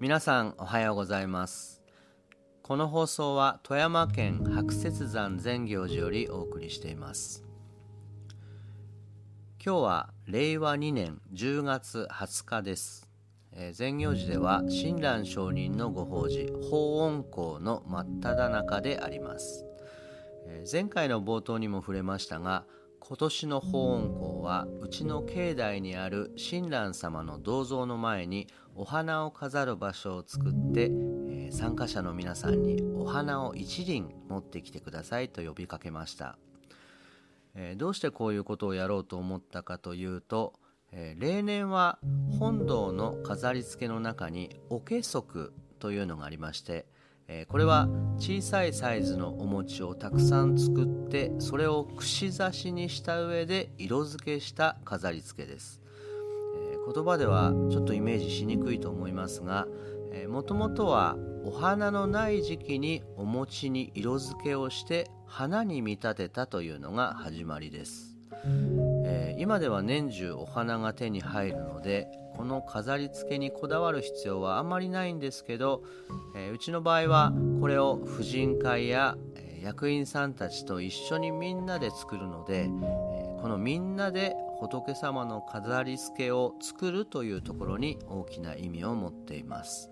皆さんおはようございます。この放送は富山県白雪山善行寺よりお送りしています。今日は令和2年10月20日です。善行寺では親鸞上人のご法事法恩公の真っ只中であります。前回の冒頭にも触れましたが今年の法恩公はうちの境内にある親鸞様の銅像の前にお花を飾る場所を作って、えー、参加者の皆さんにお花を一輪持ってきてくださいと呼びかけました、えー、どうしてこういうことをやろうと思ったかというと、えー、例年は本堂の飾り付けの中におけ足というのがありましてえこれは小さいサイズのお餅をたくさん作ってそれを串刺しにした上で色付けした飾り付けです、え言葉ではちょっとイメージしにくいと思いますがもともとはお花のない時期にお餅に色付けをして花に見立てたというのが始まりです、え今では年中お花が手に入るのでこの飾り付けにこだわる必要はあんまりないんですけど、えー、うちの場合はこれを婦人会や、役員さんたちと一緒にみんなで作るので、えー、このみんなで仏様の飾り付けを作るというところに大きな意味を持っています。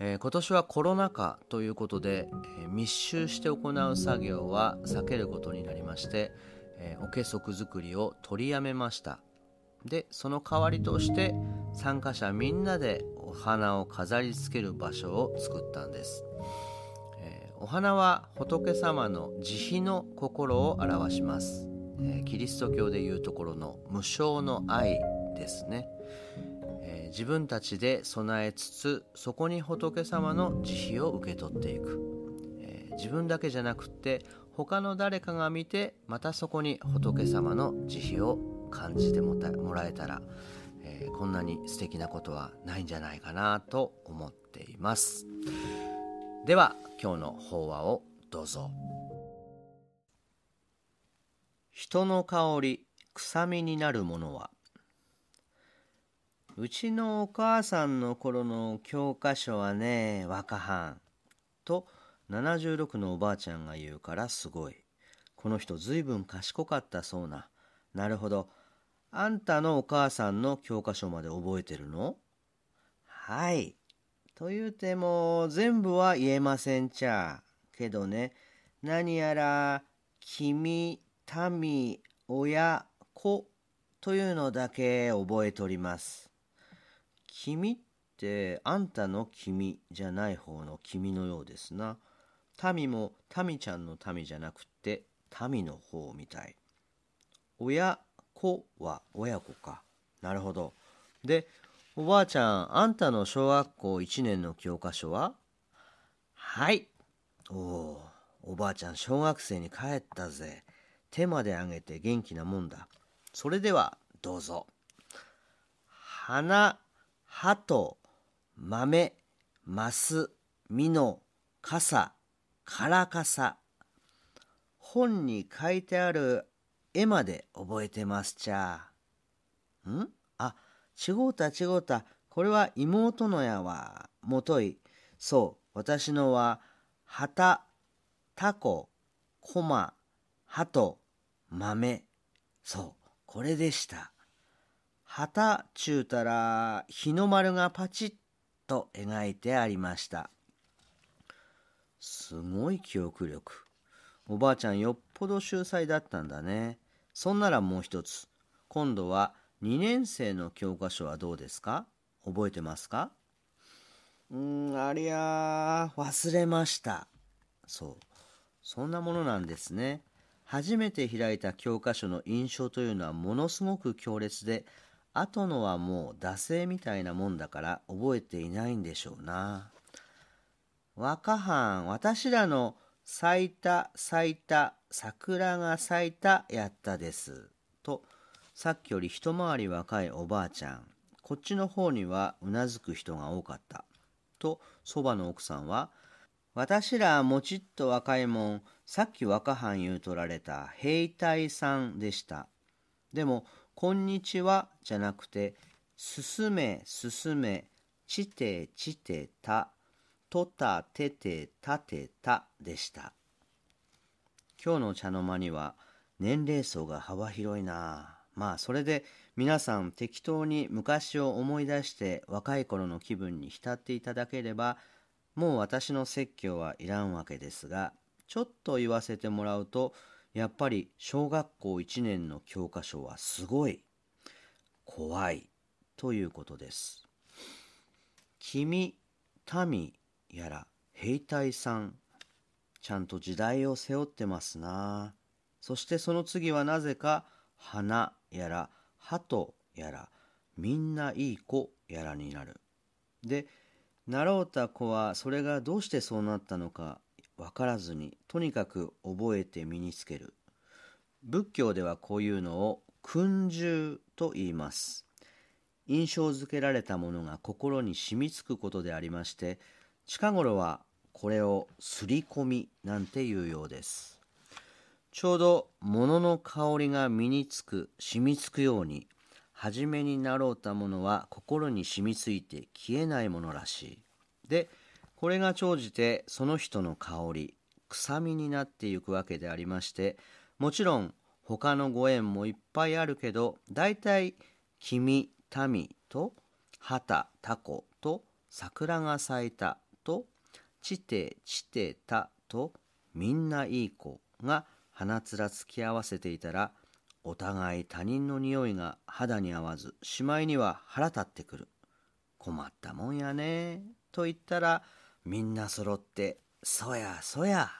えー、今年はコロナ禍ということで、えー、密集して行う作業は避けることになりまして、えー、おけ足作りを取りやめましたでその代わりとして参加者みんなでお花を飾りつける場所を作ったんです、えー、お花は仏様の慈悲の心を表します、えー、キリスト教でいうところの無償の愛ですね、えー、自分たちで備えつつそこに仏様の慈悲を受け取っていく、え自分だけじゃなくって他の誰かが見てまたそこに仏様の慈悲を感じてもらえたら、えー、こんなに素敵なことはないんじゃないかなと思っています。では今日の法話をどうぞ。人の香り臭みになるものは？うちのお母さんの頃の教科書はね若藩と76のおばあちゃんが言うからすごい。この人ずいぶん賢かったそうな。なるほど。あんたのお母さんの教科書まで覚えてるの？はい。と言うても全部は言えませんちゃ。けどね、何やら君、民、親、子というのだけ覚えております。君ってあんたの君じゃない方の君のようですな。民も民ちゃんの民じゃなくって民の方みたい。親子は親子か。なるほど。で、おばあちゃん、あんたの小学校1年の教科書は？はい。おお、おばあちゃん小学生に帰ったぜ。手まであげて元気なもんだ。それでは、どうぞ。花、鳩、豆、マス、ミノ、傘、カラカサ。本に書いてある絵まで覚えてますちゃ。ん？あ、違うた違うた。これは妹のやわ。もとい。そう、私のは、旗、タコ、コマ、鳩、豆。そう、これでした。旗ちゅうたら、日の丸がパチッと描いてありました。すごい記憶力。おばあちゃんよっぽど秀才だったんだね。そんならもう一つ。今度は2年生の教科書はどうですか？覚えてますか？うーん、ありゃ忘れました。そう。そんなものなんですね。初めて開いた教科書の印象というのはものすごく強烈で、後のはもう惰性みたいなもんだから覚えていないんでしょうな。若藩、私らの咲いた咲いた桜が咲いたやったです。とさっきより一回り若いおばあちゃん。こっちの方にはうなずく人が多かった。とそばの奥さんは私らもちっと若いもんさっき若藩言うとられた兵隊さんでした。でもこんにちはじゃなくて、進め、進め、ちて、ちてた、とた、てて、たてたでした。今日の茶の間には年齢層が幅広いなまあそれで皆さん適当に昔を思い出して若い頃の気分に浸っていただければもう私の説教はいらんわけですがちょっと言わせてもらうとやっぱり小学校1年の教科書はすごい怖いということです。君、民やら兵隊さんちゃんと時代を背負ってますな。そしてその次はなぜか花やら鳩やらみんないい子やらになる。で習うた子はそれがどうしてそうなったのか分からずにとにかく覚えて身につける。仏教ではこういうのを訓従と言います。印象づけられたものが心に染みつくことでありまして近頃はこれをすり込みなんていうようです。ちょうど物の香りが身につく染みつくように初めになろうたものは心に染みついて消えないものらしい。でこれが長じてその人の香り臭みになっていくわけでありましてもちろん他のご縁もいっぱいあるけど大体君民と旗タコと桜が咲いたとちてちてたとみんないい子が鼻つらつき合わせていたらお互い他人の匂いが肌に合わずしまいには腹立ってくる。困ったもんやねと言ったらみんな揃ってそやそや